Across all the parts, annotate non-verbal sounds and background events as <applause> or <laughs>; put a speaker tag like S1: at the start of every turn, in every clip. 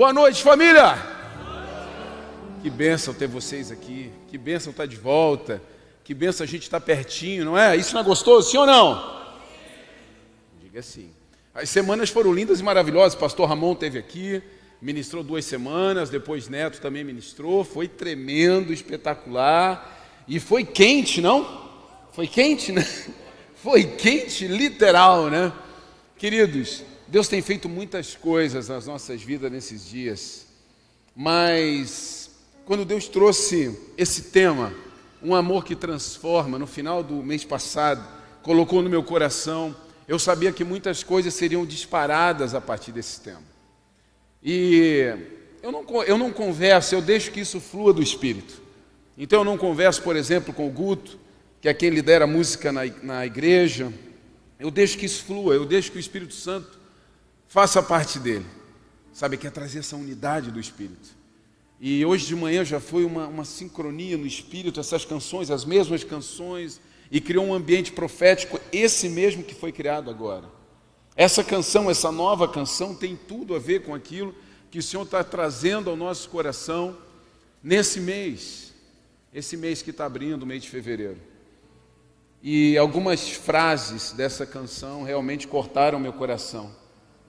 S1: Boa noite, família! Que bênção ter vocês aqui, que bênção estar de volta, que bênção a gente estar pertinho, não é? Isso não é gostoso, sim ou não? Diga sim. As semanas foram lindas e maravilhosas, pastor Ramon esteve aqui, ministrou duas semanas, depois Neto também ministrou, foi tremendo, espetacular, e foi quente, não? Foi quente, né? <laughs> Foi quente, literal, né? Queridos, Deus tem feito muitas coisas nas nossas vidas nesses dias, mas quando Deus trouxe esse tema, um amor que transforma, no final do mês passado, colocou no meu coração, eu sabia que muitas coisas seriam disparadas a partir desse tema. E eu não, eu não converso, eu deixo que isso flua do Espírito. Então eu não converso, por exemplo, com o Guto, que é quem lidera a música na, na igreja. Eu deixo que isso flua, eu deixo que o Espírito Santo faça parte dele. Sabe, quer trazer essa unidade do Espírito. E hoje de manhã já foi uma, uma sincronia no Espírito, essas canções, as mesmas canções, e criou um ambiente profético, esse mesmo que foi criado agora. Essa canção, essa nova canção, tem tudo a ver com aquilo que o Senhor está trazendo ao nosso coração nesse mês, esse mês que está abrindo, o mês de fevereiro. E algumas frases dessa canção realmente cortaram meu coração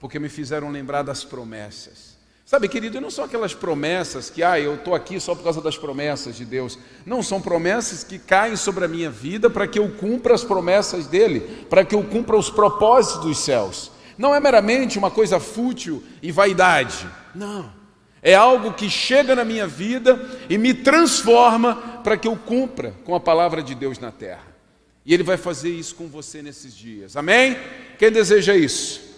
S1: porque me fizeram lembrar das promessas. Sabe, querido, não são aquelas promessas que, ah, eu estou aqui só por causa das promessas de Deus. Não, são promessas que caem sobre a minha vida para que eu cumpra as promessas dele, para que eu cumpra os propósitos dos céus. Não é meramente uma coisa fútil e vaidade. Não. É algo que chega na minha vida e me transforma para que eu cumpra com a palavra de Deus na terra. E Ele vai fazer isso com você nesses dias. Amém? Quem deseja isso?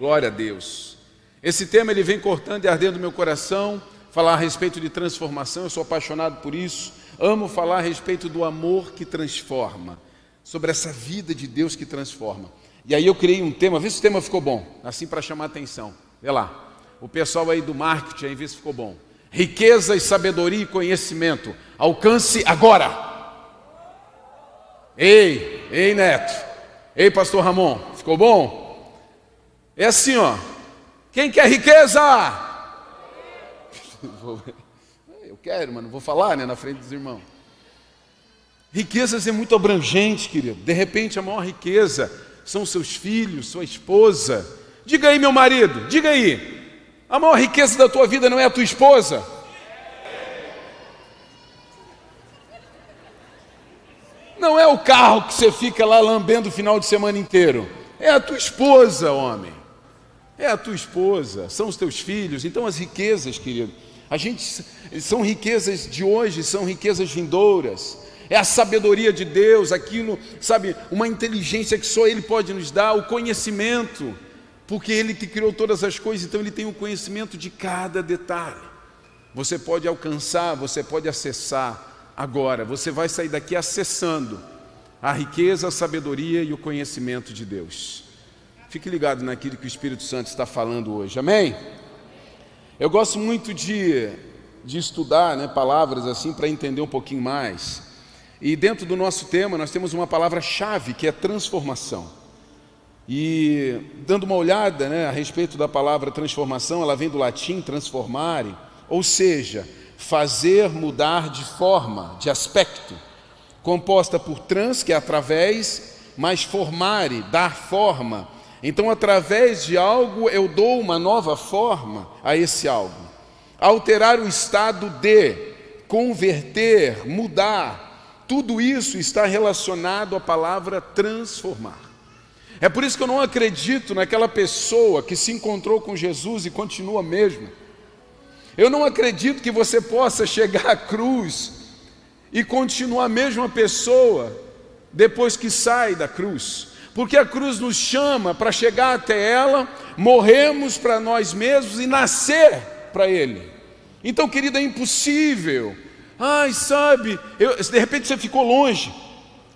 S1: Glória a Deus. Esse tema ele vem cortando e ardendo meu coração, falar a respeito de transformação, eu sou apaixonado por isso. Amo falar a respeito do amor que transforma, sobre essa vida de Deus que transforma. E aí eu criei um tema, vê se o tema ficou bom, assim para chamar a atenção. Vê lá. O pessoal aí do marketing aí vê se ficou bom. Riqueza e sabedoria e conhecimento. Alcance agora. Ei, ei, Neto. Ei, pastor Ramon, ficou bom? É assim, ó. Quem quer riqueza? <laughs> Eu quero, mas não vou falar, né, na frente dos irmãos. Riquezas é muito abrangente, querido. De repente, a maior riqueza são seus filhos, sua esposa. Diga aí, meu marido, diga aí. A maior riqueza da tua vida não é a tua esposa? Não é o carro que você fica lá lambendo o final de semana inteiro. É a tua esposa, homem é a tua esposa, são os teus filhos. Então, as riquezas, querido, a gente são riquezas de hoje, são riquezas vindouras. É a sabedoria de Deus, aquilo, sabe, uma inteligência que só Ele pode nos dar, o conhecimento, porque Ele que criou todas as coisas, então Ele tem o conhecimento de cada detalhe. Você pode alcançar, você pode acessar agora, você vai sair daqui acessando a riqueza, a sabedoria e o conhecimento de Deus. Fique ligado naquilo que o Espírito Santo está falando hoje, amém? Eu gosto muito de, de estudar né, palavras assim para entender um pouquinho mais. E dentro do nosso tema nós temos uma palavra-chave que é transformação. E dando uma olhada né, a respeito da palavra transformação, ela vem do latim transformare, ou seja, fazer mudar de forma, de aspecto, composta por trans, que é através, mais formare, dar forma então, através de algo, eu dou uma nova forma a esse algo. Alterar o estado de, converter, mudar, tudo isso está relacionado à palavra transformar. É por isso que eu não acredito naquela pessoa que se encontrou com Jesus e continua mesmo. Eu não acredito que você possa chegar à cruz e continuar a mesma pessoa depois que sai da cruz porque a cruz nos chama para chegar até ela, morremos para nós mesmos e nascer para Ele. Então, querida, é impossível. Ai, sabe, eu, de repente você ficou longe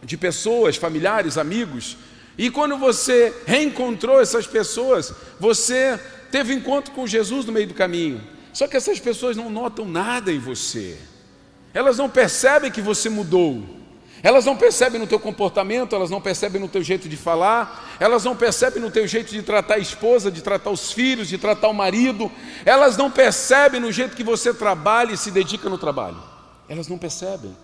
S1: de pessoas, familiares, amigos, e quando você reencontrou essas pessoas, você teve encontro com Jesus no meio do caminho. Só que essas pessoas não notam nada em você, elas não percebem que você mudou. Elas não percebem no teu comportamento, elas não percebem no teu jeito de falar, elas não percebem no teu jeito de tratar a esposa, de tratar os filhos, de tratar o marido, elas não percebem no jeito que você trabalha e se dedica no trabalho. Elas não percebem.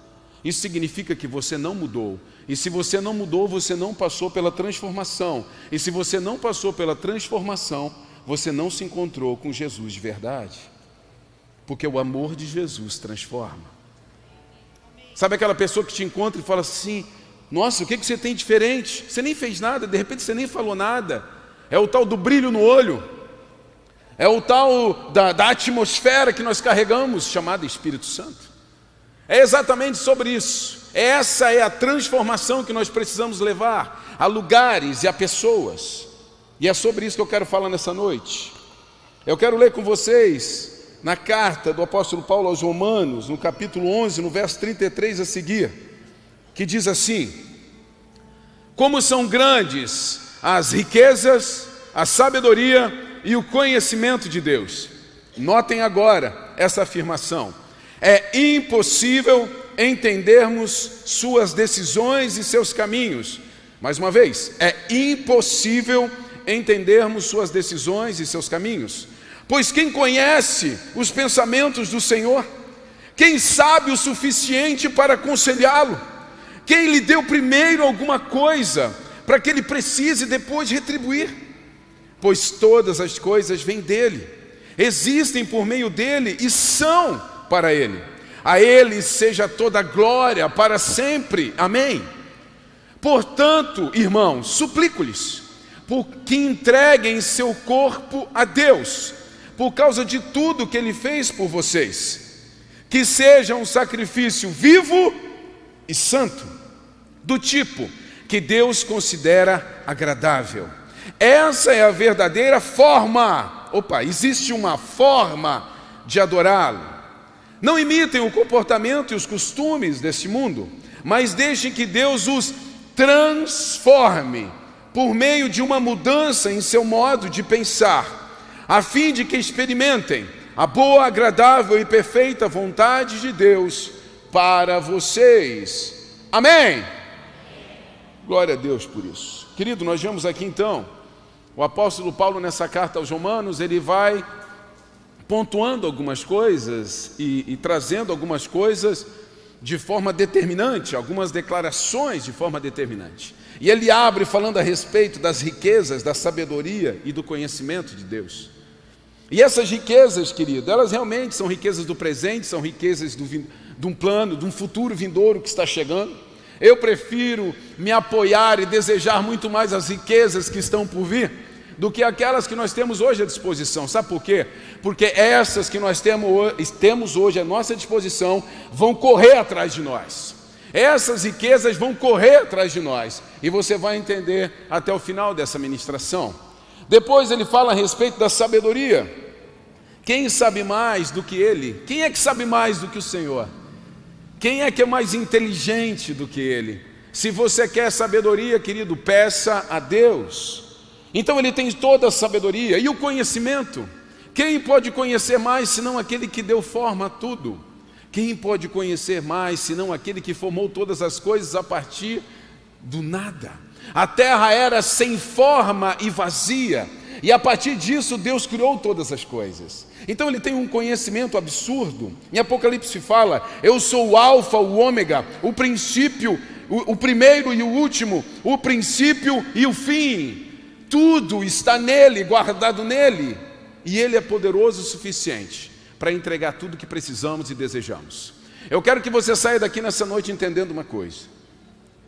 S1: Isso significa que você não mudou. E se você não mudou, você não passou pela transformação. E se você não passou pela transformação, você não se encontrou com Jesus de verdade. Porque o amor de Jesus transforma. Sabe aquela pessoa que te encontra e fala assim: Nossa, o que, que você tem diferente? Você nem fez nada, de repente você nem falou nada. É o tal do brilho no olho, é o tal da, da atmosfera que nós carregamos, chamada Espírito Santo. É exatamente sobre isso. Essa é a transformação que nós precisamos levar a lugares e a pessoas. E é sobre isso que eu quero falar nessa noite. Eu quero ler com vocês na carta do apóstolo Paulo aos Romanos, no capítulo 11, no verso 33 a seguir, que diz assim: Como são grandes as riquezas, a sabedoria e o conhecimento de Deus. Notem agora essa afirmação. É impossível entendermos suas decisões e seus caminhos. Mais uma vez, é impossível entendermos suas decisões e seus caminhos. Pois quem conhece os pensamentos do Senhor? Quem sabe o suficiente para aconselhá-lo? Quem lhe deu primeiro alguma coisa para que ele precise depois retribuir? Pois todas as coisas vêm dele, existem por meio dele e são para ele. A ele seja toda glória para sempre. Amém. Portanto, irmãos, suplico-lhes, que entreguem seu corpo a Deus por causa de tudo que Ele fez por vocês. Que seja um sacrifício vivo e santo, do tipo que Deus considera agradável. Essa é a verdadeira forma. Opa, existe uma forma de adorá-lo. Não imitem o comportamento e os costumes deste mundo, mas deixem que Deus os transforme por meio de uma mudança em seu modo de pensar a fim de que experimentem a boa, agradável e perfeita vontade de Deus para vocês. Amém? Glória a Deus por isso. Querido, nós vemos aqui então, o apóstolo Paulo nessa carta aos Romanos, ele vai pontuando algumas coisas e, e trazendo algumas coisas de forma determinante, algumas declarações de forma determinante. E ele abre falando a respeito das riquezas, da sabedoria e do conhecimento de Deus. E essas riquezas, querido, elas realmente são riquezas do presente, são riquezas do, de um plano, de um futuro vindouro que está chegando. Eu prefiro me apoiar e desejar muito mais as riquezas que estão por vir do que aquelas que nós temos hoje à disposição. Sabe por quê? Porque essas que nós temos hoje à nossa disposição vão correr atrás de nós. Essas riquezas vão correr atrás de nós. E você vai entender até o final dessa ministração. Depois ele fala a respeito da sabedoria. Quem sabe mais do que ele? Quem é que sabe mais do que o Senhor? Quem é que é mais inteligente do que ele? Se você quer sabedoria, querido, peça a Deus. Então ele tem toda a sabedoria e o conhecimento. Quem pode conhecer mais senão aquele que deu forma a tudo? Quem pode conhecer mais senão aquele que formou todas as coisas a partir do nada? A terra era sem forma e vazia, e a partir disso Deus criou todas as coisas. Então ele tem um conhecimento absurdo. Em Apocalipse fala: Eu sou o Alfa, o Ômega, o princípio, o, o primeiro e o último, o princípio e o fim. Tudo está nele, guardado nele, e ele é poderoso o suficiente para entregar tudo que precisamos e desejamos. Eu quero que você saia daqui nessa noite entendendo uma coisa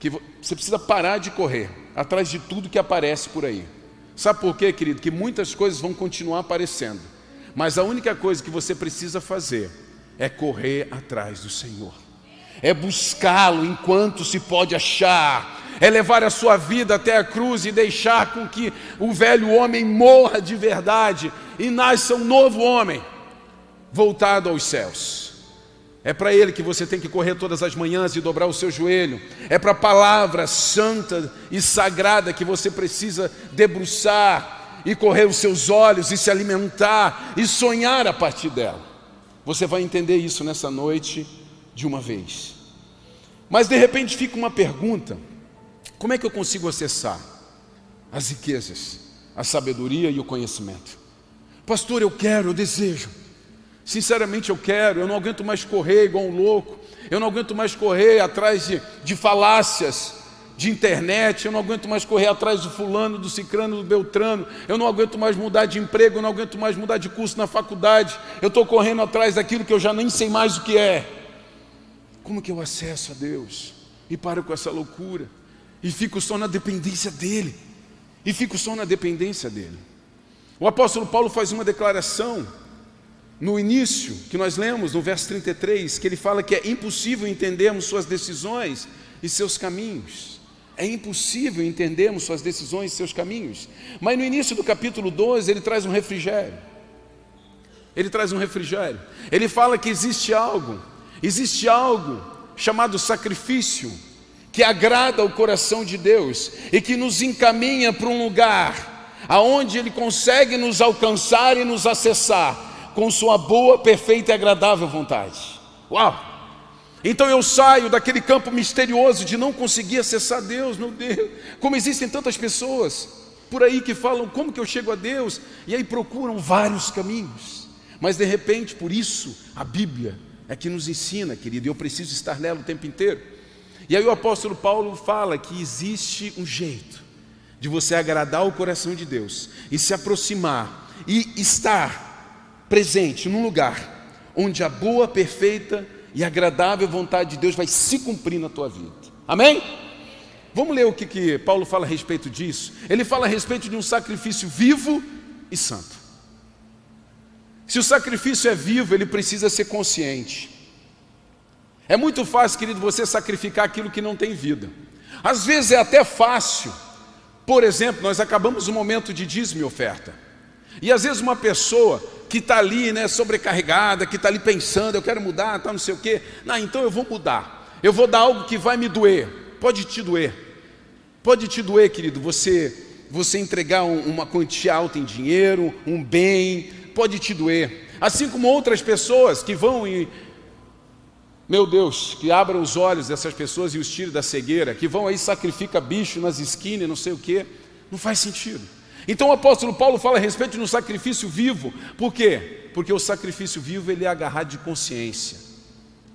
S1: que você precisa parar de correr atrás de tudo que aparece por aí. Sabe por quê, querido? Que muitas coisas vão continuar aparecendo, mas a única coisa que você precisa fazer é correr atrás do Senhor, é buscá-lo enquanto se pode achar, é levar a sua vida até a cruz e deixar com que o velho homem morra de verdade e nasça um novo homem voltado aos céus. É para Ele que você tem que correr todas as manhãs e dobrar o seu joelho. É para a palavra santa e sagrada que você precisa debruçar e correr os seus olhos e se alimentar e sonhar a partir dela. Você vai entender isso nessa noite de uma vez. Mas de repente fica uma pergunta: como é que eu consigo acessar as riquezas, a sabedoria e o conhecimento? Pastor, eu quero, eu desejo. Sinceramente eu quero, eu não aguento mais correr igual um louco, eu não aguento mais correr atrás de, de falácias, de internet, eu não aguento mais correr atrás do fulano, do cicrano, do beltrano, eu não aguento mais mudar de emprego, eu não aguento mais mudar de curso na faculdade, eu estou correndo atrás daquilo que eu já nem sei mais o que é. Como que eu acesso a Deus? E paro com essa loucura, e fico só na dependência dEle, e fico só na dependência dEle. O apóstolo Paulo faz uma declaração no início, que nós lemos, no verso 33, que ele fala que é impossível entendermos suas decisões e seus caminhos. É impossível entendermos suas decisões e seus caminhos. Mas no início do capítulo 12, ele traz um refrigério. Ele traz um refrigério. Ele fala que existe algo, existe algo chamado sacrifício, que agrada o coração de Deus e que nos encaminha para um lugar aonde ele consegue nos alcançar e nos acessar com sua boa, perfeita e agradável vontade. Uau! Então eu saio daquele campo misterioso de não conseguir acessar Deus, meu Deus. Como existem tantas pessoas por aí que falam como que eu chego a Deus e aí procuram vários caminhos. Mas de repente, por isso, a Bíblia é que nos ensina, querido, e eu preciso estar nela o tempo inteiro. E aí o apóstolo Paulo fala que existe um jeito de você agradar o coração de Deus e se aproximar e estar presente num lugar onde a boa, perfeita e agradável vontade de Deus vai se cumprir na tua vida. Amém? Vamos ler o que, que Paulo fala a respeito disso. Ele fala a respeito de um sacrifício vivo e santo. Se o sacrifício é vivo, ele precisa ser consciente. É muito fácil, querido, você sacrificar aquilo que não tem vida. Às vezes é até fácil. Por exemplo, nós acabamos um momento de dízimo e oferta. E às vezes uma pessoa que está ali, né, sobrecarregada, que está ali pensando, eu quero mudar, tá, não sei o quê. Não, então eu vou mudar. Eu vou dar algo que vai me doer. Pode te doer. Pode te doer, querido, você você entregar um, uma quantia alta em dinheiro, um bem, pode te doer. Assim como outras pessoas que vão e meu Deus, que abram os olhos dessas pessoas e os tire da cegueira, que vão aí sacrifica bicho nas esquinas, não sei o quê. Não faz sentido. Então o apóstolo Paulo fala a respeito de um sacrifício vivo. Por quê? Porque o sacrifício vivo ele é agarrado de consciência.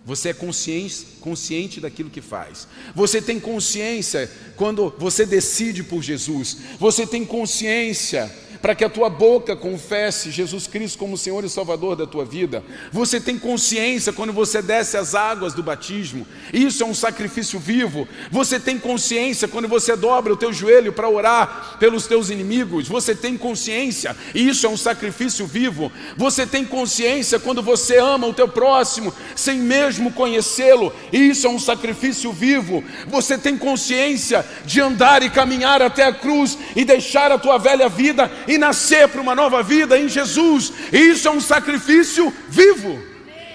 S1: Você é consciente, consciente daquilo que faz. Você tem consciência quando você decide por Jesus. Você tem consciência para que a tua boca confesse Jesus Cristo como Senhor e Salvador da tua vida. Você tem consciência quando você desce as águas do batismo, isso é um sacrifício vivo. Você tem consciência quando você dobra o teu joelho para orar pelos teus inimigos. Você tem consciência, isso é um sacrifício vivo. Você tem consciência quando você ama o teu próximo sem mesmo conhecê-lo, isso é um sacrifício vivo. Você tem consciência de andar e caminhar até a cruz e deixar a tua velha vida e nascer para uma nova vida em Jesus. E isso é um sacrifício vivo.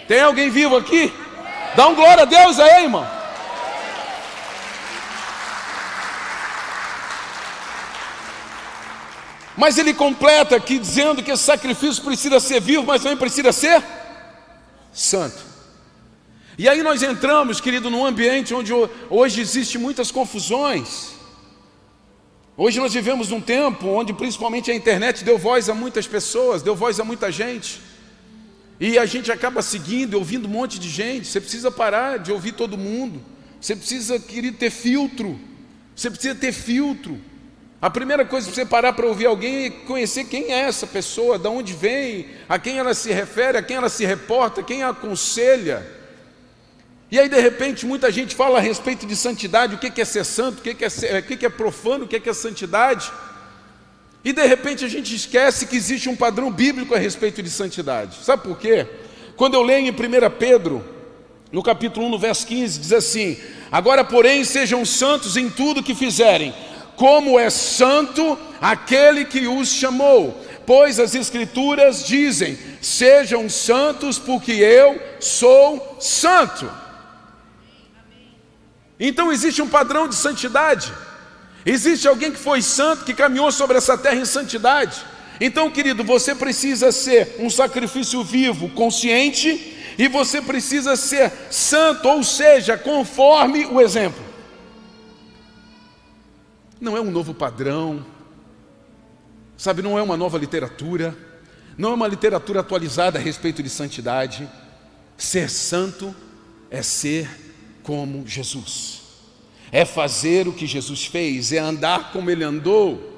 S1: Tem alguém vivo aqui? Dá um glória a Deus aí, irmão. Mas ele completa aqui dizendo que esse sacrifício precisa ser vivo, mas também precisa ser santo. E aí nós entramos, querido, num ambiente onde hoje existe muitas confusões. Hoje nós vivemos num tempo onde principalmente a internet deu voz a muitas pessoas, deu voz a muita gente. E a gente acaba seguindo, ouvindo um monte de gente. Você precisa parar de ouvir todo mundo. Você precisa, querido, ter filtro. Você precisa ter filtro. A primeira coisa para você parar para ouvir alguém é conhecer quem é essa pessoa, de onde vem, a quem ela se refere, a quem ela se reporta, quem a aconselha. E aí, de repente, muita gente fala a respeito de santidade, o que é ser santo, o que é, ser, o que é profano, o que é santidade. E de repente a gente esquece que existe um padrão bíblico a respeito de santidade. Sabe por quê? Quando eu leio em 1 Pedro, no capítulo 1, no verso 15, diz assim: Agora, porém, sejam santos em tudo que fizerem, como é santo aquele que os chamou. Pois as Escrituras dizem: Sejam santos, porque eu sou santo. Então existe um padrão de santidade. Existe alguém que foi santo, que caminhou sobre essa terra em santidade. Então, querido, você precisa ser um sacrifício vivo, consciente, E você precisa ser santo, ou seja, conforme o exemplo. Não é um novo padrão, sabe, não é uma nova literatura, não é uma literatura atualizada a respeito de santidade. Ser santo é ser como Jesus, é fazer o que Jesus fez, é andar como ele andou.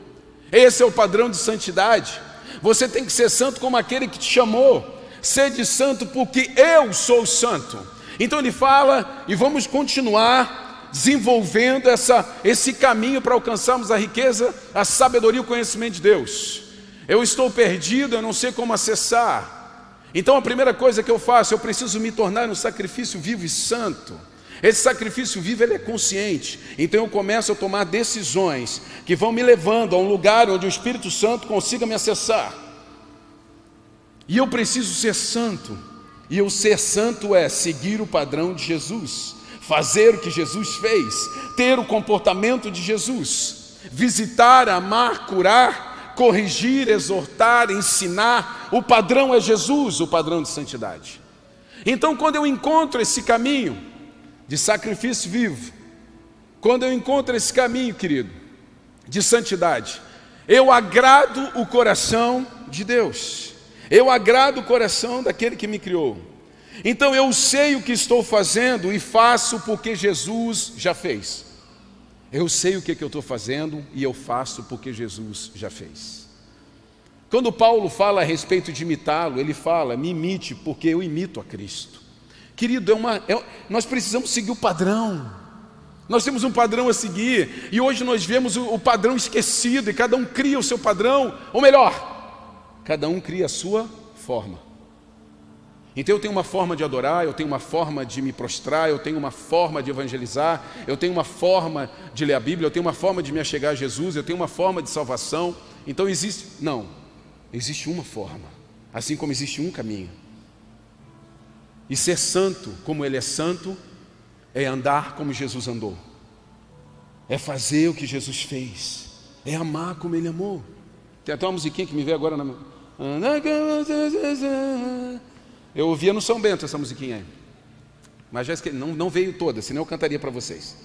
S1: Esse é o padrão de santidade. Você tem que ser santo como aquele que te chamou. Sede santo porque eu sou santo. Então ele fala, e vamos continuar desenvolvendo essa, esse caminho para alcançarmos a riqueza, a sabedoria e o conhecimento de Deus. Eu estou perdido, eu não sei como acessar. Então a primeira coisa que eu faço, eu preciso me tornar um sacrifício vivo e santo. Esse sacrifício vivo ele é consciente. Então eu começo a tomar decisões que vão me levando a um lugar onde o Espírito Santo consiga me acessar. E eu preciso ser santo. E eu ser santo é seguir o padrão de Jesus, fazer o que Jesus fez, ter o comportamento de Jesus, visitar, amar, curar, corrigir, exortar, ensinar. O padrão é Jesus, o padrão de santidade. Então, quando eu encontro esse caminho, de sacrifício vivo, quando eu encontro esse caminho, querido, de santidade, eu agrado o coração de Deus, eu agrado o coração daquele que me criou. Então eu sei o que estou fazendo e faço porque Jesus já fez. Eu sei o que, que eu estou fazendo e eu faço porque Jesus já fez. Quando Paulo fala a respeito de imitá-lo, ele fala: me imite, porque eu imito a Cristo. Querido, é uma, é, nós precisamos seguir o padrão. Nós temos um padrão a seguir, e hoje nós vemos o, o padrão esquecido, e cada um cria o seu padrão, ou melhor, cada um cria a sua forma. Então eu tenho uma forma de adorar, eu tenho uma forma de me prostrar, eu tenho uma forma de evangelizar, eu tenho uma forma de ler a Bíblia, eu tenho uma forma de me achegar a Jesus, eu tenho uma forma de salvação. Então existe, não, existe uma forma, assim como existe um caminho. E ser santo como Ele é santo é andar como Jesus andou, é fazer o que Jesus fez, é amar como Ele amou. Tem até uma musiquinha que me veio agora na. Eu ouvia no São Bento essa musiquinha aí. Mas já esqueci, não, não veio toda, senão eu cantaria para vocês.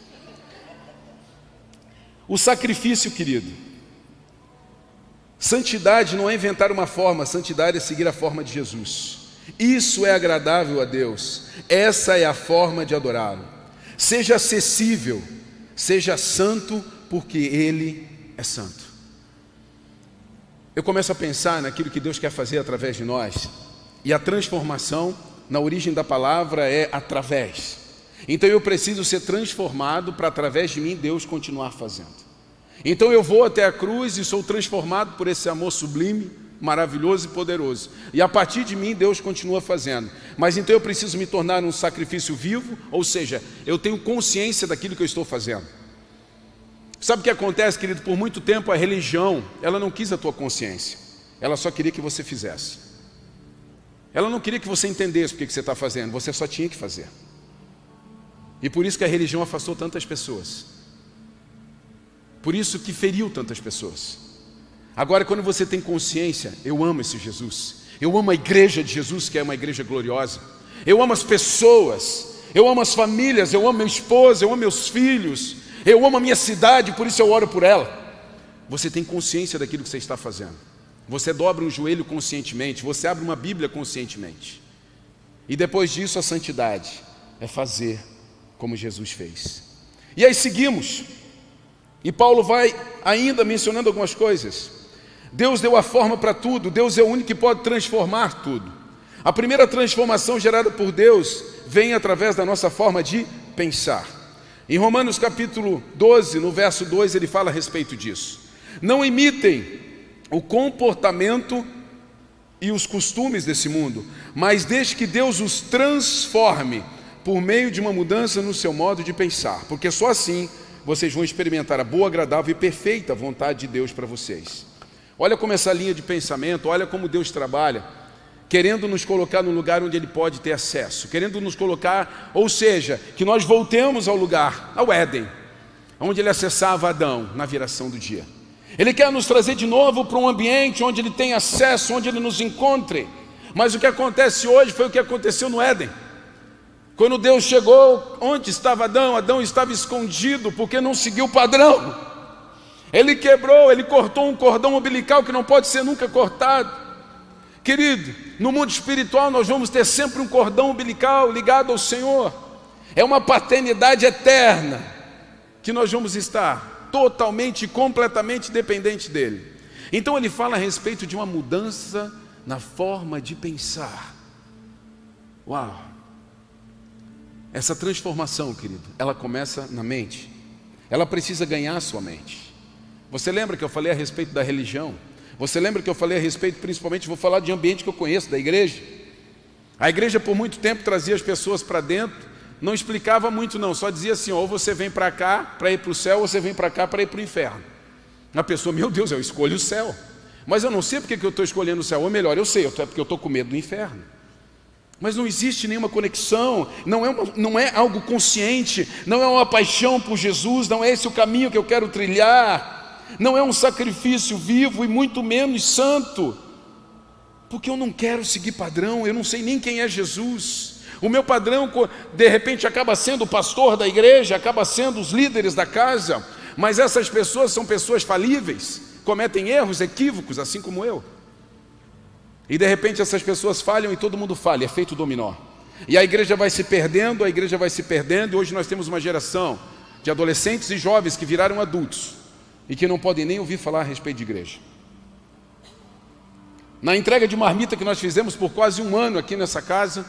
S1: O sacrifício, querido. Santidade não é inventar uma forma, santidade é seguir a forma de Jesus. Isso é agradável a Deus, essa é a forma de adorá-lo. Seja acessível, seja santo, porque Ele é santo. Eu começo a pensar naquilo que Deus quer fazer através de nós, e a transformação, na origem da palavra, é através. Então eu preciso ser transformado para, através de mim, Deus continuar fazendo. Então eu vou até a cruz e sou transformado por esse amor sublime maravilhoso e poderoso. E a partir de mim, Deus continua fazendo. Mas então eu preciso me tornar um sacrifício vivo, ou seja, eu tenho consciência daquilo que eu estou fazendo. Sabe o que acontece, querido? Por muito tempo a religião, ela não quis a tua consciência. Ela só queria que você fizesse. Ela não queria que você entendesse o que você está fazendo, você só tinha que fazer. E por isso que a religião afastou tantas pessoas. Por isso que feriu tantas pessoas. Agora, quando você tem consciência, eu amo esse Jesus, eu amo a igreja de Jesus, que é uma igreja gloriosa, eu amo as pessoas, eu amo as famílias, eu amo meu esposo, eu amo meus filhos, eu amo a minha cidade, por isso eu oro por ela. Você tem consciência daquilo que você está fazendo, você dobra um joelho conscientemente, você abre uma Bíblia conscientemente, e depois disso a santidade é fazer como Jesus fez. E aí seguimos, e Paulo vai ainda mencionando algumas coisas. Deus deu a forma para tudo, Deus é o único que pode transformar tudo. A primeira transformação gerada por Deus vem através da nossa forma de pensar. Em Romanos capítulo 12, no verso 2, ele fala a respeito disso. Não imitem o comportamento e os costumes desse mundo, mas deixe que Deus os transforme por meio de uma mudança no seu modo de pensar, porque só assim vocês vão experimentar a boa, agradável e perfeita vontade de Deus para vocês. Olha como essa linha de pensamento, olha como Deus trabalha, querendo nos colocar no lugar onde Ele pode ter acesso, querendo nos colocar, ou seja, que nós voltemos ao lugar, ao Éden, onde Ele acessava Adão na viração do dia. Ele quer nos trazer de novo para um ambiente onde Ele tem acesso, onde Ele nos encontre, Mas o que acontece hoje foi o que aconteceu no Éden. Quando Deus chegou, onde estava Adão? Adão estava escondido porque não seguiu o padrão. Ele quebrou, ele cortou um cordão umbilical que não pode ser nunca cortado. Querido, no mundo espiritual nós vamos ter sempre um cordão umbilical ligado ao Senhor. É uma paternidade eterna que nós vamos estar totalmente e completamente dependente dele. Então ele fala a respeito de uma mudança na forma de pensar. Uau! Essa transformação, querido, ela começa na mente. Ela precisa ganhar sua mente. Você lembra que eu falei a respeito da religião? Você lembra que eu falei a respeito, principalmente, vou falar de ambiente que eu conheço, da igreja? A igreja por muito tempo trazia as pessoas para dentro, não explicava muito não, só dizia assim, ou você vem para cá para ir para o céu, ou você vem para cá para ir para o inferno. A pessoa, meu Deus, eu escolho o céu. Mas eu não sei porque que eu estou escolhendo o céu, ou melhor, eu sei, é porque eu estou com medo do inferno. Mas não existe nenhuma conexão, não é, uma, não é algo consciente, não é uma paixão por Jesus, não é esse o caminho que eu quero trilhar, não é um sacrifício vivo e muito menos santo, porque eu não quero seguir padrão, eu não sei nem quem é Jesus. O meu padrão, de repente, acaba sendo o pastor da igreja, acaba sendo os líderes da casa, mas essas pessoas são pessoas falíveis, cometem erros, equívocos, assim como eu. E de repente essas pessoas falham e todo mundo falha, é feito dominó. E a igreja vai se perdendo, a igreja vai se perdendo, e hoje nós temos uma geração de adolescentes e jovens que viraram adultos e que não podem nem ouvir falar a respeito de igreja. Na entrega de marmita que nós fizemos por quase um ano aqui nessa casa,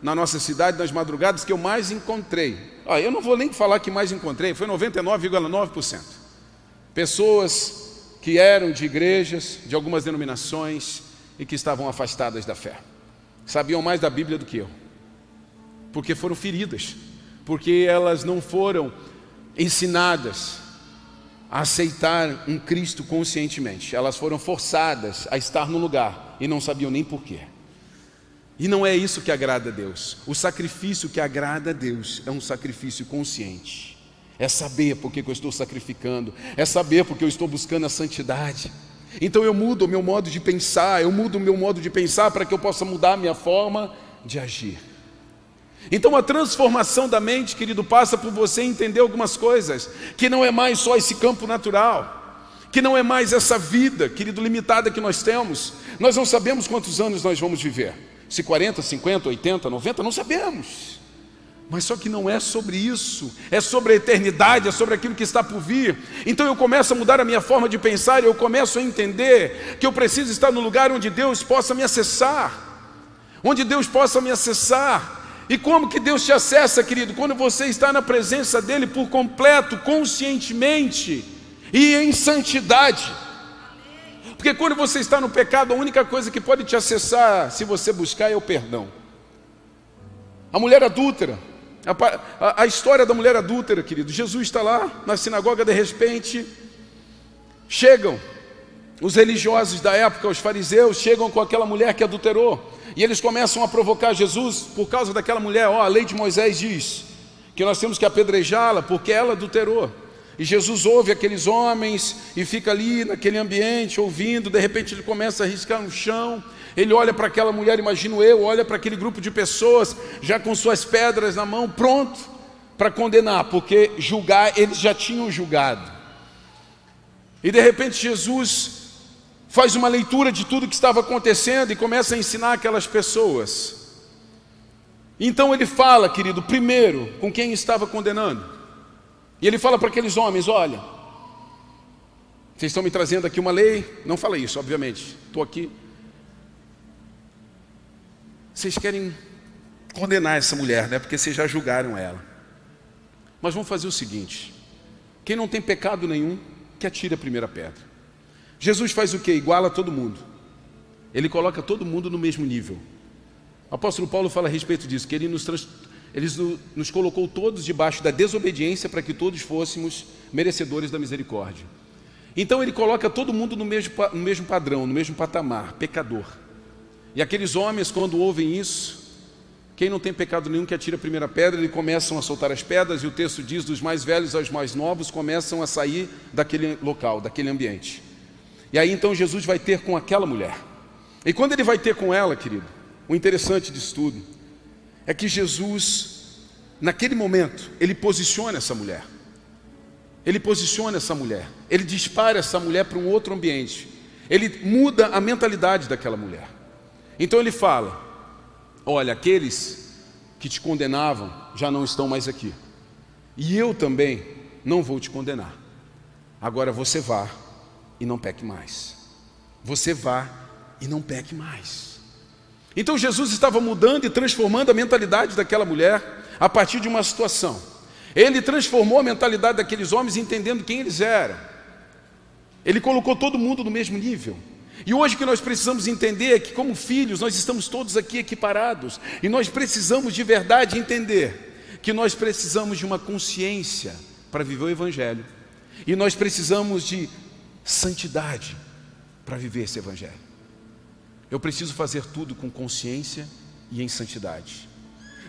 S1: na nossa cidade, nas madrugadas, que eu mais encontrei. Ah, eu não vou nem falar que mais encontrei, foi 99,9%. Pessoas que eram de igrejas, de algumas denominações, e que estavam afastadas da fé. Sabiam mais da Bíblia do que eu, porque foram feridas, porque elas não foram ensinadas a aceitar um Cristo conscientemente, elas foram forçadas a estar no lugar e não sabiam nem porquê. E não é isso que agrada a Deus. O sacrifício que agrada a Deus é um sacrifício consciente. É saber por que eu estou sacrificando, é saber porque eu estou buscando a santidade. Então eu mudo o meu modo de pensar, eu mudo o meu modo de pensar para que eu possa mudar a minha forma de agir. Então a transformação da mente, querido, passa por você entender algumas coisas, que não é mais só esse campo natural, que não é mais essa vida, querido, limitada que nós temos. Nós não sabemos quantos anos nós vamos viver. Se 40, 50, 80, 90, não sabemos. Mas só que não é sobre isso, é sobre a eternidade, é sobre aquilo que está por vir. Então eu começo a mudar a minha forma de pensar eu começo a entender que eu preciso estar no lugar onde Deus possa me acessar. Onde Deus possa me acessar. E como que Deus te acessa, querido? Quando você está na presença dele por completo, conscientemente e em santidade. Porque quando você está no pecado, a única coisa que pode te acessar, se você buscar, é o perdão. A mulher adúltera, a, a, a, história da mulher adúltera, querido. Jesus está lá na sinagoga, de repente, chegam os religiosos da época, os fariseus, chegam com aquela mulher que adulterou. E eles começam a provocar Jesus por causa daquela mulher. Ó, a lei de Moisés diz que nós temos que apedrejá-la porque ela adulterou. E Jesus ouve aqueles homens e fica ali naquele ambiente ouvindo. De repente ele começa a riscar no chão ele olha para aquela mulher, imagino eu, olha para aquele grupo de pessoas, já com suas pedras na mão, pronto para condenar, porque julgar, eles já tinham julgado. E de repente Jesus faz uma leitura de tudo que estava acontecendo e começa a ensinar aquelas pessoas. Então ele fala, querido, primeiro com quem estava condenando. E ele fala para aqueles homens: olha, vocês estão me trazendo aqui uma lei, não fala isso, obviamente, estou aqui vocês querem condenar essa mulher, né? Porque vocês já julgaram ela. Mas vamos fazer o seguinte: quem não tem pecado nenhum, que atire a primeira pedra. Jesus faz o que? Iguala todo mundo. Ele coloca todo mundo no mesmo nível. O apóstolo Paulo fala a respeito disso, que ele nos, trans, ele nos colocou todos debaixo da desobediência para que todos fôssemos merecedores da misericórdia. Então ele coloca todo mundo no mesmo, no mesmo padrão, no mesmo patamar, pecador. E aqueles homens, quando ouvem isso, quem não tem pecado nenhum que atira a primeira pedra, eles começam a soltar as pedras, e o texto diz: dos mais velhos aos mais novos começam a sair daquele local, daquele ambiente. E aí então Jesus vai ter com aquela mulher. E quando ele vai ter com ela, querido, o interessante disso tudo é que Jesus, naquele momento, ele posiciona essa mulher. Ele posiciona essa mulher. Ele dispara essa mulher para um outro ambiente. Ele muda a mentalidade daquela mulher. Então ele fala: Olha, aqueles que te condenavam já não estão mais aqui. E eu também não vou te condenar. Agora você vá e não peque mais. Você vá e não peque mais. Então Jesus estava mudando e transformando a mentalidade daquela mulher a partir de uma situação. Ele transformou a mentalidade daqueles homens entendendo quem eles eram. Ele colocou todo mundo no mesmo nível. E hoje o que nós precisamos entender é que, como filhos, nós estamos todos aqui equiparados. E nós precisamos de verdade entender que nós precisamos de uma consciência para viver o Evangelho. E nós precisamos de santidade para viver esse Evangelho. Eu preciso fazer tudo com consciência e em santidade.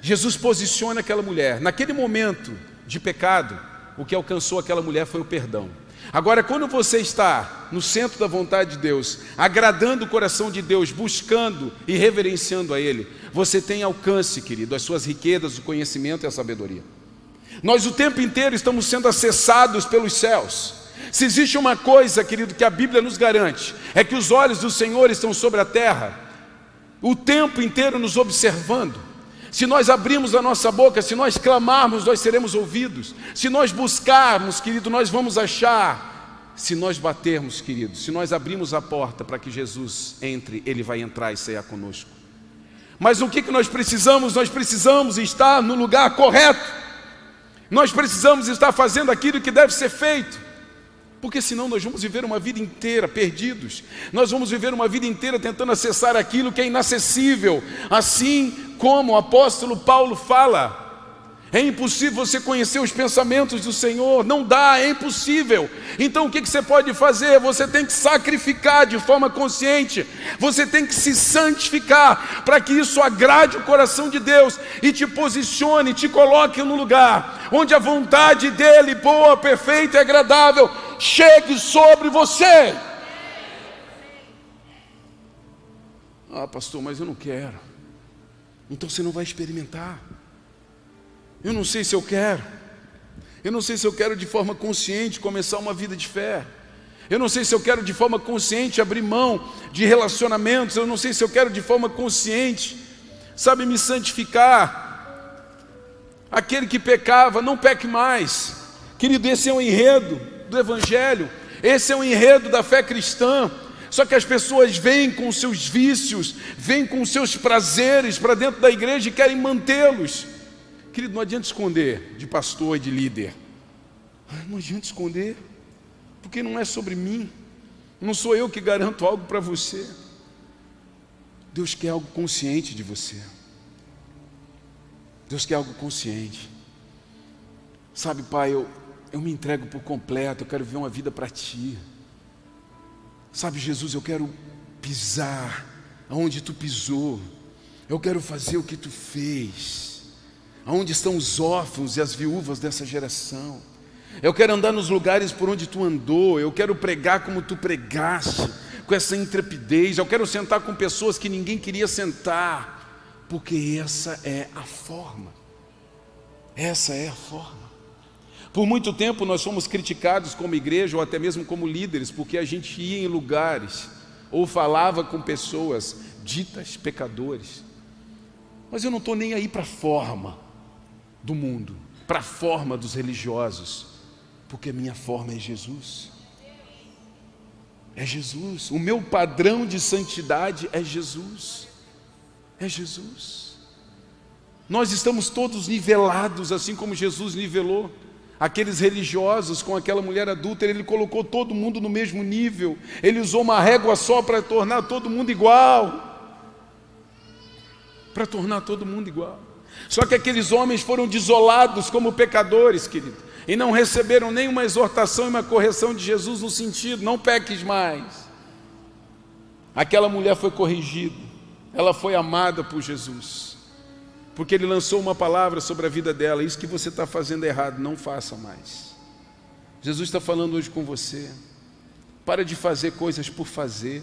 S1: Jesus posiciona aquela mulher. Naquele momento de pecado, o que alcançou aquela mulher foi o perdão. Agora, quando você está no centro da vontade de Deus, agradando o coração de Deus, buscando e reverenciando a Ele, você tem alcance, querido, as suas riquezas, o conhecimento e a sabedoria. Nós o tempo inteiro estamos sendo acessados pelos céus. Se existe uma coisa, querido, que a Bíblia nos garante, é que os olhos do Senhor estão sobre a terra, o tempo inteiro nos observando. Se nós abrirmos a nossa boca, se nós clamarmos, nós seremos ouvidos. Se nós buscarmos, querido, nós vamos achar. Se nós batermos, querido, se nós abrirmos a porta para que Jesus entre, Ele vai entrar e cear conosco. Mas o que, que nós precisamos? Nós precisamos estar no lugar correto. Nós precisamos estar fazendo aquilo que deve ser feito. Porque senão nós vamos viver uma vida inteira perdidos. Nós vamos viver uma vida inteira tentando acessar aquilo que é inacessível. Assim como o apóstolo Paulo fala, é impossível você conhecer os pensamentos do Senhor, não dá, é impossível. Então o que você pode fazer? Você tem que sacrificar de forma consciente, você tem que se santificar para que isso agrade o coração de Deus e te posicione, te coloque no lugar onde a vontade dEle, boa, perfeita e agradável, chegue sobre você. Ah, pastor, mas eu não quero. Então você não vai experimentar. Eu não sei se eu quero. Eu não sei se eu quero de forma consciente começar uma vida de fé. Eu não sei se eu quero de forma consciente abrir mão de relacionamentos. Eu não sei se eu quero de forma consciente, sabe, me santificar. Aquele que pecava, não peque mais. Querido, esse é o enredo do Evangelho, esse é o enredo da fé cristã. Só que as pessoas vêm com seus vícios, vêm com seus prazeres para dentro da igreja e querem mantê-los. Querido, não adianta esconder de pastor e de líder. Não adianta esconder, porque não é sobre mim. Não sou eu que garanto algo para você. Deus quer algo consciente de você. Deus quer algo consciente. Sabe, Pai, eu, eu me entrego por completo, eu quero viver uma vida para Ti. Sabe, Jesus, eu quero pisar aonde Tu pisou, eu quero fazer o que Tu fez, aonde estão os órfãos e as viúvas dessa geração. Eu quero andar nos lugares por onde Tu andou, eu quero pregar como Tu pregaste, com essa intrepidez, eu quero sentar com pessoas que ninguém queria sentar, porque essa é a forma, essa é a forma. Por muito tempo nós fomos criticados como igreja ou até mesmo como líderes, porque a gente ia em lugares ou falava com pessoas ditas pecadores. Mas eu não estou nem aí para a forma do mundo, para a forma dos religiosos, porque a minha forma é Jesus. É Jesus. O meu padrão de santidade é Jesus. É Jesus. Nós estamos todos nivelados, assim como Jesus nivelou aqueles religiosos com aquela mulher adulta, ele colocou todo mundo no mesmo nível, ele usou uma régua só para tornar todo mundo igual. Para tornar todo mundo igual. Só que aqueles homens foram desolados como pecadores, querido, e não receberam nenhuma exortação e uma correção de Jesus no sentido: não peques mais. Aquela mulher foi corrigida, ela foi amada por Jesus porque ele lançou uma palavra sobre a vida dela: Isso que você está fazendo errado, não faça mais. Jesus está falando hoje com você. Para de fazer coisas por fazer.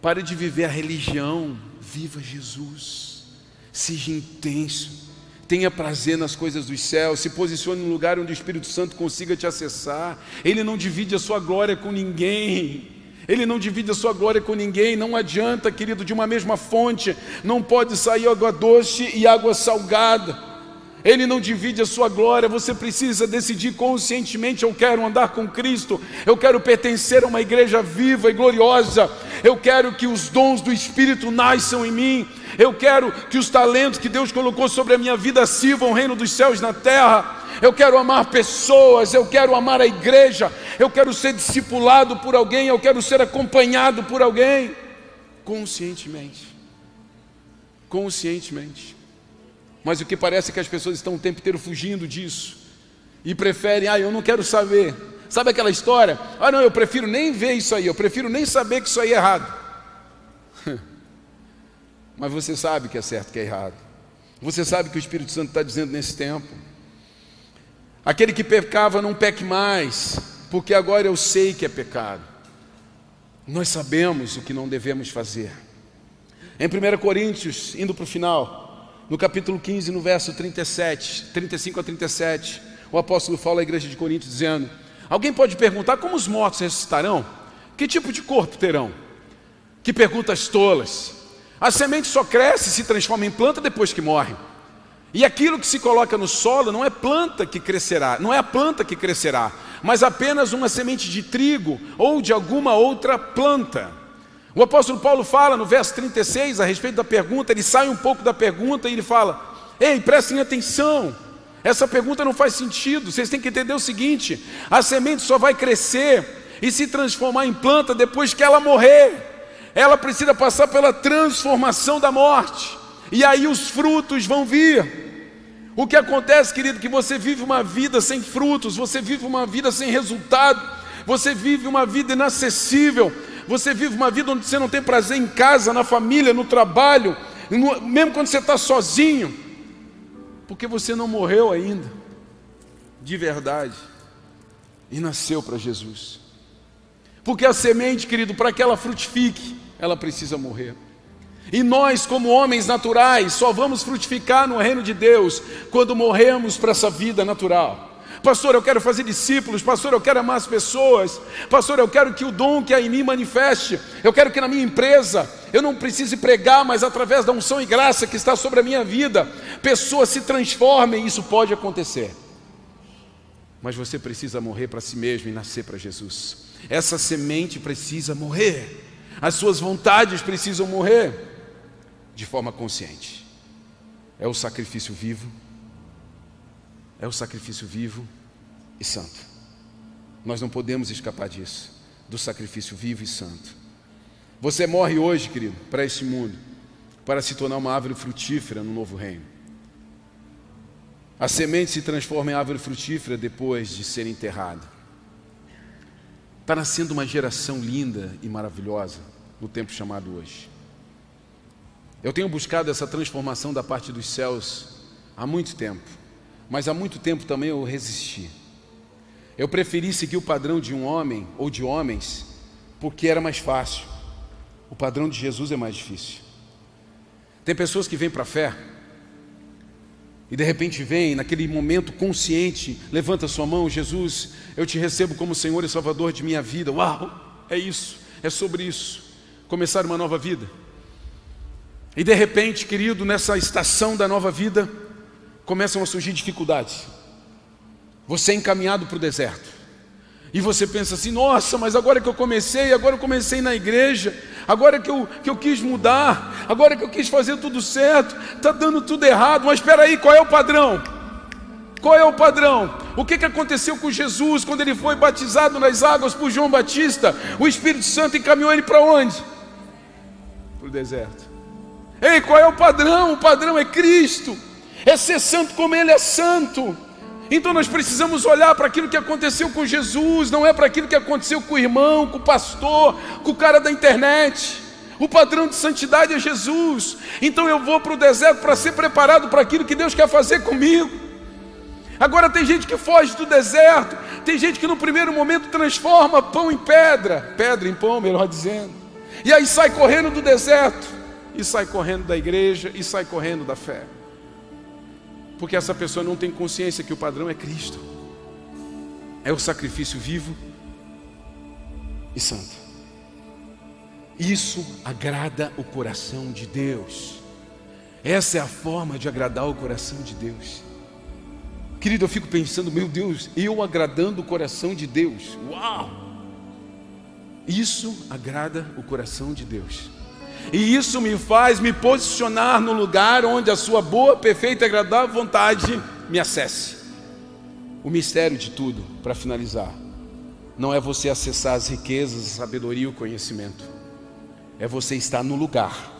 S1: Pare de viver a religião, viva Jesus. Seja intenso. Tenha prazer nas coisas dos céus, se posicione no lugar onde o Espírito Santo consiga te acessar. Ele não divide a sua glória com ninguém. Ele não divide a sua glória com ninguém. Não adianta, querido, de uma mesma fonte não pode sair água doce e água salgada. Ele não divide a sua glória, você precisa decidir conscientemente: eu quero andar com Cristo, eu quero pertencer a uma igreja viva e gloriosa, eu quero que os dons do Espírito nasçam em mim, eu quero que os talentos que Deus colocou sobre a minha vida sirvam o reino dos céus na terra. Eu quero amar pessoas, eu quero amar a igreja, eu quero ser discipulado por alguém, eu quero ser acompanhado por alguém, conscientemente. Conscientemente. Mas o que parece é que as pessoas estão o tempo inteiro fugindo disso e preferem, ah, eu não quero saber. Sabe aquela história? Ah, não, eu prefiro nem ver isso aí, eu prefiro nem saber que isso aí é errado. <laughs> Mas você sabe que é certo, que é errado. Você sabe que o Espírito Santo está dizendo nesse tempo. Aquele que pecava não peque mais, porque agora eu sei que é pecado. Nós sabemos o que não devemos fazer. Em 1 Coríntios, indo para o final, no capítulo 15, no verso 37, 35 a 37, o apóstolo fala à igreja de Corinto dizendo: Alguém pode perguntar como os mortos ressuscitarão? Que tipo de corpo terão? Que perguntas tolas. A semente só cresce e se transforma em planta depois que morre. E aquilo que se coloca no solo não é planta que crescerá, não é a planta que crescerá, mas apenas uma semente de trigo ou de alguma outra planta. O apóstolo Paulo fala no verso 36 a respeito da pergunta, ele sai um pouco da pergunta e ele fala: Ei, prestem atenção, essa pergunta não faz sentido, vocês têm que entender o seguinte: a semente só vai crescer e se transformar em planta depois que ela morrer, ela precisa passar pela transformação da morte, e aí os frutos vão vir. O que acontece, querido, que você vive uma vida sem frutos, você vive uma vida sem resultado, você vive uma vida inacessível, você vive uma vida onde você não tem prazer em casa, na família, no trabalho, no, mesmo quando você está sozinho, porque você não morreu ainda, de verdade, e nasceu para Jesus. Porque a semente, querido, para que ela frutifique, ela precisa morrer. E nós, como homens naturais, só vamos frutificar no reino de Deus quando morremos para essa vida natural. Pastor, eu quero fazer discípulos. Pastor, eu quero amar as pessoas. Pastor, eu quero que o dom que há em mim manifeste. Eu quero que na minha empresa eu não precise pregar, mas através da unção e graça que está sobre a minha vida, pessoas se transformem. Isso pode acontecer. Mas você precisa morrer para si mesmo e nascer para Jesus. Essa semente precisa morrer. As suas vontades precisam morrer de forma consciente. É o sacrifício vivo é o sacrifício vivo e santo. Nós não podemos escapar disso, do sacrifício vivo e santo. Você morre hoje, querido, para este mundo, para se tornar uma árvore frutífera no novo reino. A semente se transforma em árvore frutífera depois de ser enterrada. Está nascendo uma geração linda e maravilhosa no tempo chamado hoje. Eu tenho buscado essa transformação da parte dos céus há muito tempo mas há muito tempo também eu resisti. Eu preferi seguir o padrão de um homem ou de homens, porque era mais fácil. O padrão de Jesus é mais difícil. Tem pessoas que vêm para a fé e de repente vem naquele momento consciente, levanta sua mão, Jesus, eu te recebo como Senhor e Salvador de minha vida. Uau, é isso, é sobre isso. Começar uma nova vida. E de repente, querido, nessa estação da nova vida, começam a surgir dificuldades. Você é encaminhado para o deserto. E você pensa assim: nossa, mas agora que eu comecei, agora eu comecei na igreja, agora que eu, que eu quis mudar, agora que eu quis fazer tudo certo, está dando tudo errado, mas espera aí, qual é o padrão? Qual é o padrão? O que, que aconteceu com Jesus quando ele foi batizado nas águas por João Batista? O Espírito Santo encaminhou ele para onde? Para o deserto. Ei, qual é o padrão? O padrão é Cristo é ser santo como Ele é santo. Então nós precisamos olhar para aquilo que aconteceu com Jesus, não é para aquilo que aconteceu com o irmão, com o pastor, com o cara da internet. O padrão de santidade é Jesus. Então eu vou para o deserto para ser preparado para aquilo que Deus quer fazer comigo. Agora tem gente que foge do deserto, tem gente que no primeiro momento transforma pão em pedra, pedra em pão, melhor dizendo. E aí sai correndo do deserto, e sai correndo da igreja, e sai correndo da fé. Porque essa pessoa não tem consciência que o padrão é Cristo, é o sacrifício vivo e santo. Isso agrada o coração de Deus. Essa é a forma de agradar o coração de Deus. Querido, eu fico pensando, meu Deus, eu agradando o coração de Deus. Uau! Isso agrada o coração de Deus. E isso me faz me posicionar no lugar onde a sua boa, perfeita e agradável vontade me acesse. O mistério de tudo, para finalizar, não é você acessar as riquezas, a sabedoria e o conhecimento. É você estar no lugar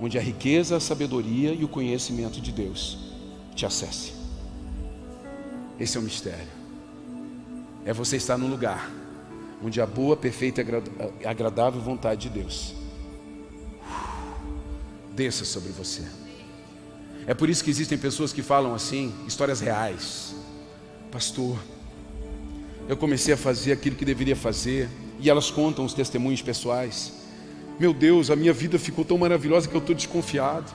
S1: onde a riqueza, a sabedoria e o conhecimento de Deus te acesse. Esse é o mistério. É você estar no lugar onde a boa, perfeita e agradável vontade de Deus desça sobre você. É por isso que existem pessoas que falam assim, histórias reais. Pastor, eu comecei a fazer aquilo que deveria fazer, e elas contam os testemunhos pessoais. Meu Deus, a minha vida ficou tão maravilhosa que eu estou desconfiado.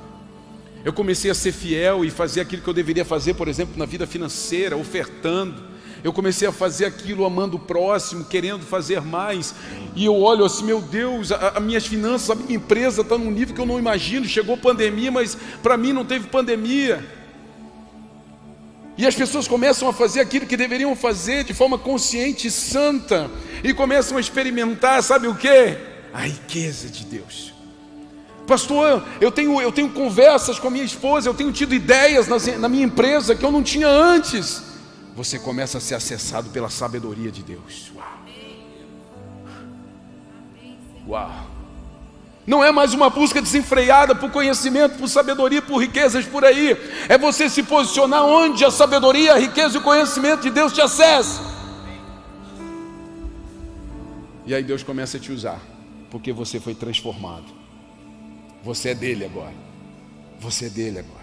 S1: Eu comecei a ser fiel e fazer aquilo que eu deveria fazer, por exemplo, na vida financeira, ofertando. Eu comecei a fazer aquilo amando o próximo, querendo fazer mais. E eu olho assim, meu Deus, as minhas finanças, a minha empresa está num nível que eu não imagino. Chegou pandemia, mas para mim não teve pandemia. E as pessoas começam a fazer aquilo que deveriam fazer de forma consciente e santa. E começam a experimentar, sabe o que? A riqueza de Deus. Pastor, eu tenho, eu tenho conversas com a minha esposa, eu tenho tido ideias na, na minha empresa que eu não tinha antes você começa a ser acessado pela sabedoria de Deus. Uau! Uau! Não é mais uma busca desenfreada por conhecimento, por sabedoria, por riquezas por aí. É você se posicionar onde a sabedoria, a riqueza e o conhecimento de Deus te acessam. E aí Deus começa a te usar, porque você foi transformado. Você é dele agora. Você é dele agora.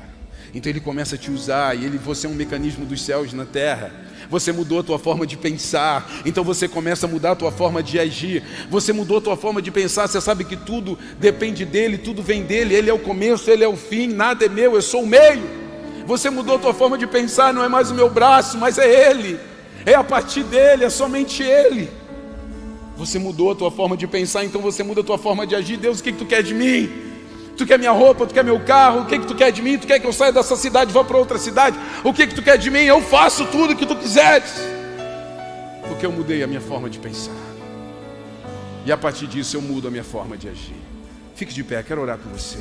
S1: Então ele começa a te usar e ele você é um mecanismo dos céus na terra. Você mudou a tua forma de pensar, então você começa a mudar a tua forma de agir. Você mudou a tua forma de pensar, você sabe que tudo depende dele, tudo vem dele, ele é o começo, ele é o fim, nada é meu, eu sou o meio. Você mudou a tua forma de pensar, não é mais o meu braço, mas é ele. É a partir dele, é somente ele. Você mudou a tua forma de pensar, então você muda a tua forma de agir. Deus, o que, que tu quer de mim? Tu quer minha roupa, tu quer meu carro, o que, que tu quer de mim? Tu quer que eu saia dessa cidade e vá para outra cidade? O que, que tu quer de mim? Eu faço tudo o que tu quiseres. Porque eu mudei a minha forma de pensar. E a partir disso eu mudo a minha forma de agir. Fique de pé, quero orar com você.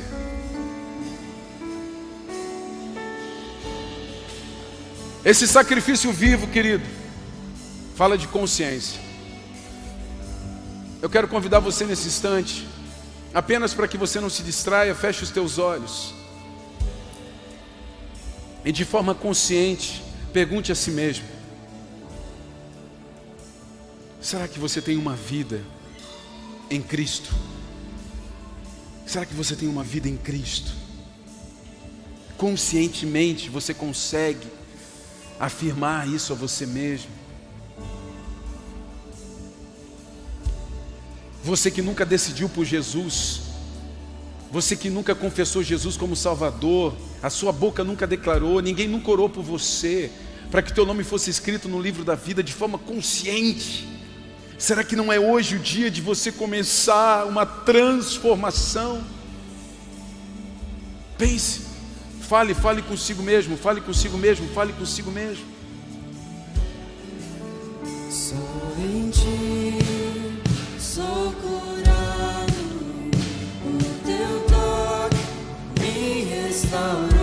S1: Esse sacrifício vivo, querido, fala de consciência. Eu quero convidar você nesse instante Apenas para que você não se distraia, feche os teus olhos. E de forma consciente, pergunte a si mesmo: será que você tem uma vida em Cristo? Será que você tem uma vida em Cristo? Conscientemente você consegue afirmar isso a você mesmo? Você que nunca decidiu por Jesus, você que nunca confessou Jesus como Salvador, a sua boca nunca declarou, ninguém nunca orou por você, para que teu nome fosse escrito no livro da vida de forma consciente. Será que não é hoje o dia de você começar uma transformação? Pense, fale, fale consigo mesmo, fale consigo mesmo, fale consigo mesmo. Sou em ti. Restaurou,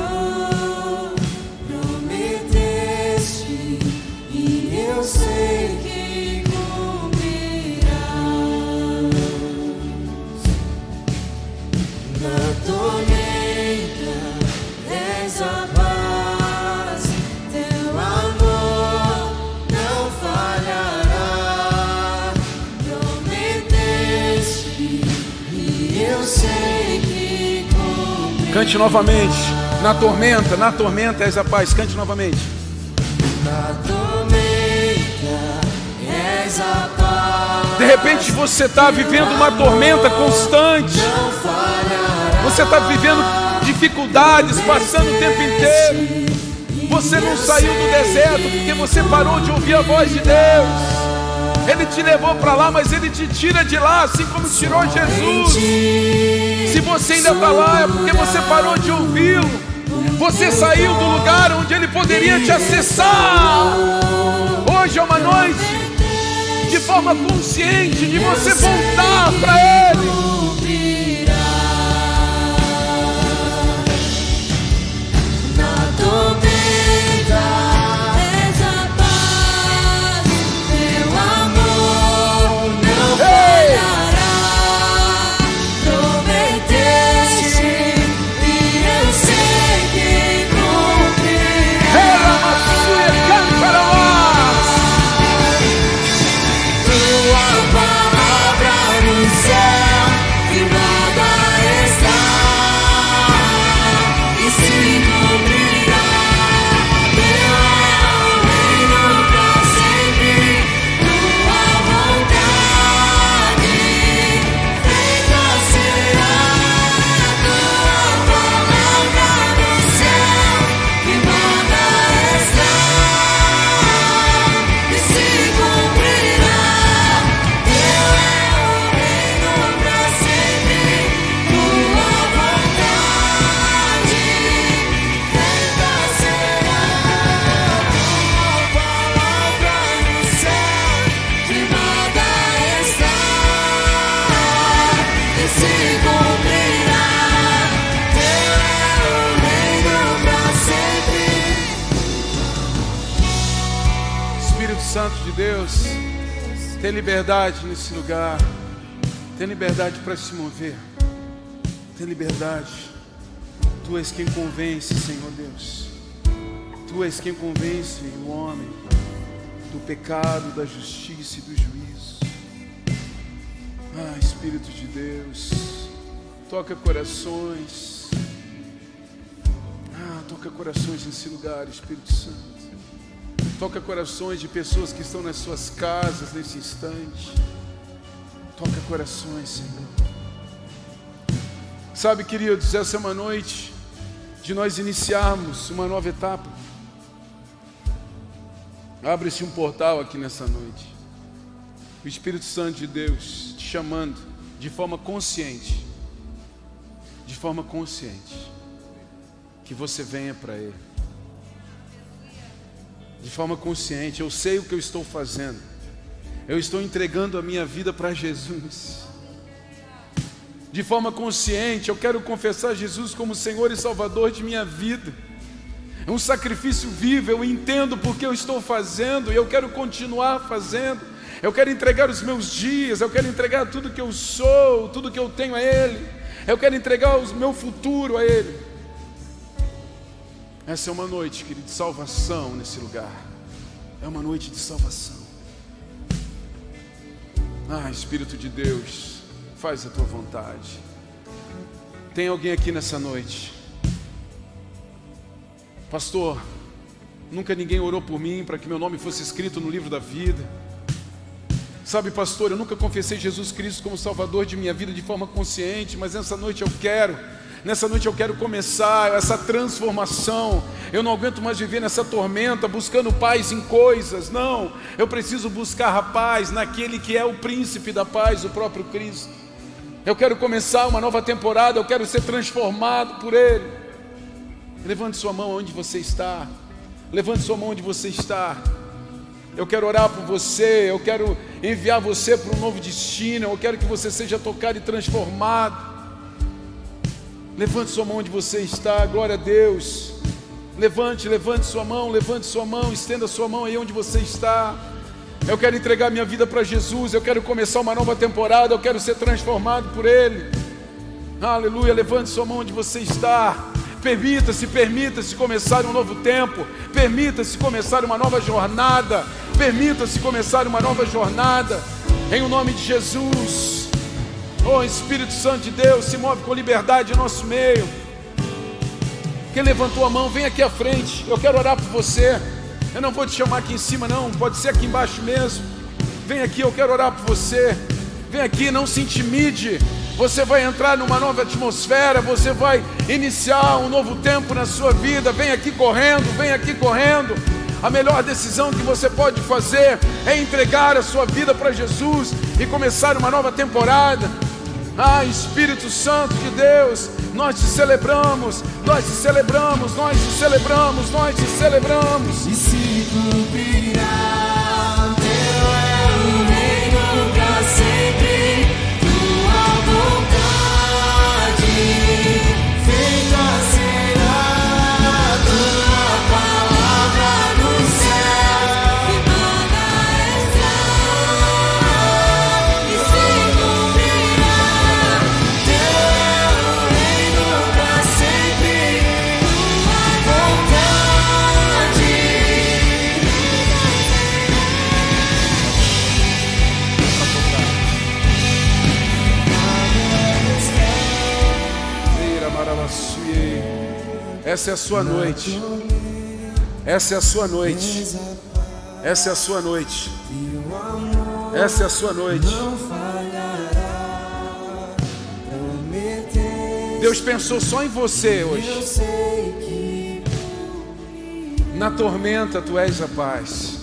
S1: Cante novamente. Na tormenta, na tormenta és a paz. Cante novamente. Na tormenta és a paz. repente você está vivendo uma tormenta constante. Você está vivendo dificuldades, passando o tempo inteiro. Você não saiu do deserto porque você parou de ouvir a voz de Deus. Ele te levou para lá, mas Ele te tira de lá, assim como tirou Jesus. Se você ainda está lá, é porque você parou de ouvi-lo. Você saiu do lugar onde Ele poderia te acessar. Hoje é uma noite de forma consciente de você voltar para Ele. Liberdade nesse lugar. Tem liberdade para se mover. Tem liberdade. Tu és quem convence, Senhor Deus. Tu és quem convence o homem do pecado, da justiça e do juízo. Ah, Espírito de Deus, toca corações. Ah, toca corações nesse lugar, Espírito Santo. Toca corações de pessoas que estão nas suas casas nesse instante. Toca corações, Senhor. Sabe, queridos, essa é uma noite de nós iniciarmos uma nova etapa. Abre-se um portal aqui nessa noite. O Espírito Santo de Deus te chamando de forma consciente. De forma consciente. Que você venha para Ele de forma consciente. Eu sei o que eu estou fazendo. Eu estou entregando a minha vida para Jesus. De forma consciente, eu quero confessar Jesus como Senhor e Salvador de minha vida. É um sacrifício vivo, eu entendo porque eu estou fazendo e eu quero continuar fazendo. Eu quero entregar os meus dias, eu quero entregar tudo que eu sou, tudo que eu tenho a Ele. Eu quero entregar o meu futuro a Ele. Essa é uma noite, querido, de salvação nesse lugar. É uma noite de salvação. Ah, Espírito de Deus, faz a tua vontade. Tem alguém aqui nessa noite? Pastor, nunca ninguém orou por mim para que meu nome fosse escrito no livro da vida. Sabe, pastor, eu nunca confessei Jesus Cristo como Salvador de minha vida de forma consciente, mas nessa noite eu quero. Nessa noite eu quero começar essa transformação. Eu não aguento mais viver nessa tormenta, buscando paz em coisas. Não, eu preciso buscar a paz naquele que é o príncipe da paz, o próprio Cristo. Eu quero começar uma nova temporada, eu quero ser transformado por Ele. Levante sua mão onde você está. Levante sua mão onde você está. Eu quero orar por você, eu quero enviar você para um novo destino, eu quero que você seja tocado e transformado. Levante sua mão onde você está, glória a Deus. Levante, levante sua mão, levante sua mão, estenda sua mão aí onde você está. Eu quero entregar minha vida para Jesus, eu quero começar uma nova temporada, eu quero ser transformado por Ele. Aleluia, levante sua mão onde você está. Permita-se, permita-se começar um novo tempo. Permita-se começar uma nova jornada. Permita-se começar uma nova jornada. Em o nome de Jesus. Oh Espírito Santo de Deus, se move com liberdade em nosso meio. Quem levantou a mão, vem aqui à frente. Eu quero orar por você. Eu não vou te chamar aqui em cima, não. Pode ser aqui embaixo mesmo. Vem aqui, eu quero orar por você. Vem aqui, não se intimide. Você vai entrar numa nova atmosfera, você vai iniciar um novo tempo na sua vida. Vem aqui correndo, vem aqui correndo. A melhor decisão que você pode fazer é entregar a sua vida para Jesus e começar uma nova temporada. Ah, Espírito Santo de Deus, nós te celebramos, nós te celebramos, nós te celebramos, nós te celebramos.
S2: E se cumprirá
S1: Essa é a sua noite. Essa é a sua noite. Essa é a sua noite. Essa é a sua noite. Deus pensou só em você hoje. Na tormenta tu és a paz.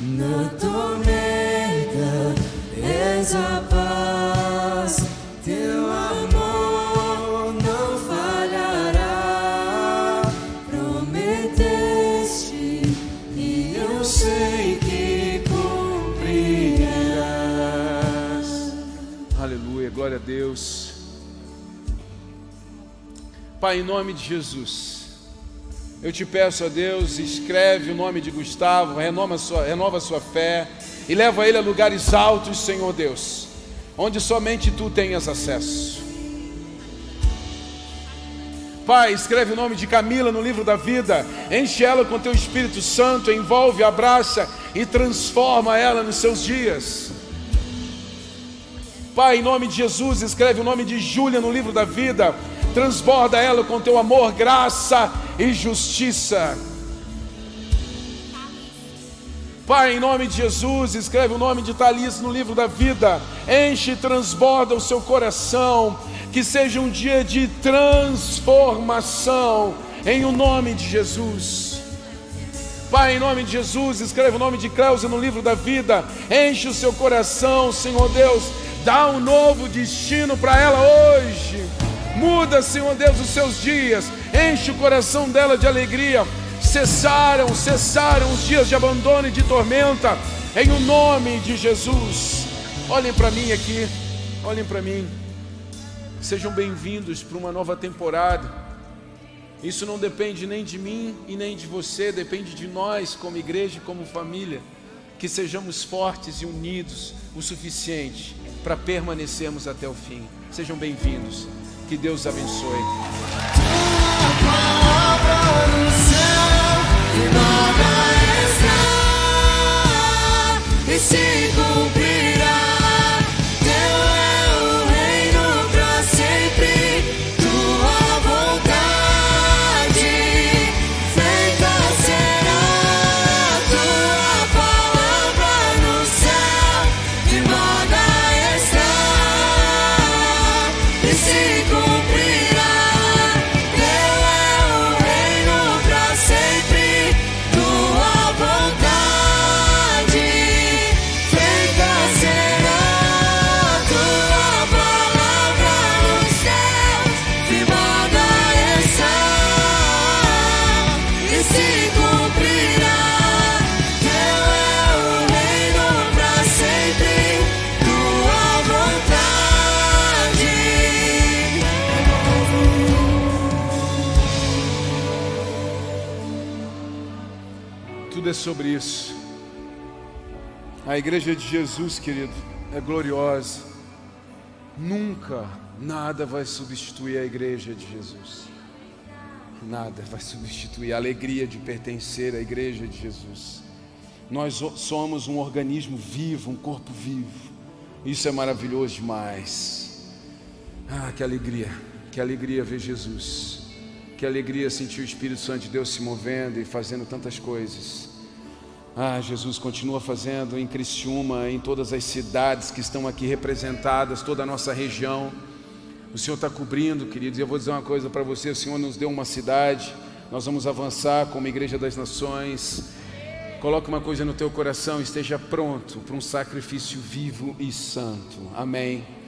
S2: na tormenta és a paz, teu amor
S1: glória a Deus. Pai, em nome de Jesus, eu te peço a Deus, escreve o nome de Gustavo, renova sua, renova sua fé e leva ele a lugares altos, Senhor Deus, onde somente tu tenhas acesso. Pai, escreve o nome de Camila no livro da vida, enche ela com teu Espírito Santo, envolve, abraça e transforma ela nos seus dias. Pai, em nome de Jesus, escreve o nome de Júlia no livro da vida, transborda ela com teu amor, graça e justiça. Pai, em nome de Jesus, escreve o nome de Thalys no livro da vida, enche e transborda o seu coração, que seja um dia de transformação, em o nome de Jesus. Pai, em nome de Jesus, escreve o nome de Cleusa no livro da vida, enche o seu coração, Senhor Deus, dá um novo destino para ela hoje. Muda, Senhor Deus, os seus dias, enche o coração dela de alegria. Cessaram, cessaram os dias de abandono e de tormenta, em o nome de Jesus. Olhem para mim aqui, olhem para mim. Sejam bem-vindos para uma nova temporada. Isso não depende nem de mim e nem de você, depende de nós, como igreja e como família, que sejamos fortes e unidos o suficiente para permanecermos até o fim. Sejam bem-vindos. Que Deus abençoe.
S2: palavra no céu nada
S1: sobre isso. A igreja de Jesus, querido, é gloriosa. Nunca nada vai substituir a igreja de Jesus. Nada vai substituir a alegria de pertencer à igreja de Jesus. Nós somos um organismo vivo, um corpo vivo. Isso é maravilhoso demais. Ah, que alegria, que alegria ver Jesus. Que alegria sentir o Espírito Santo de Deus se movendo e fazendo tantas coisas. Ah, Jesus continua fazendo em Criciúma, em todas as cidades que estão aqui representadas, toda a nossa região. O Senhor está cobrindo, queridos. E eu vou dizer uma coisa para você: o Senhor nos deu uma cidade, nós vamos avançar como Igreja das Nações. Coloque uma coisa no teu coração, esteja pronto para um sacrifício vivo e santo. Amém.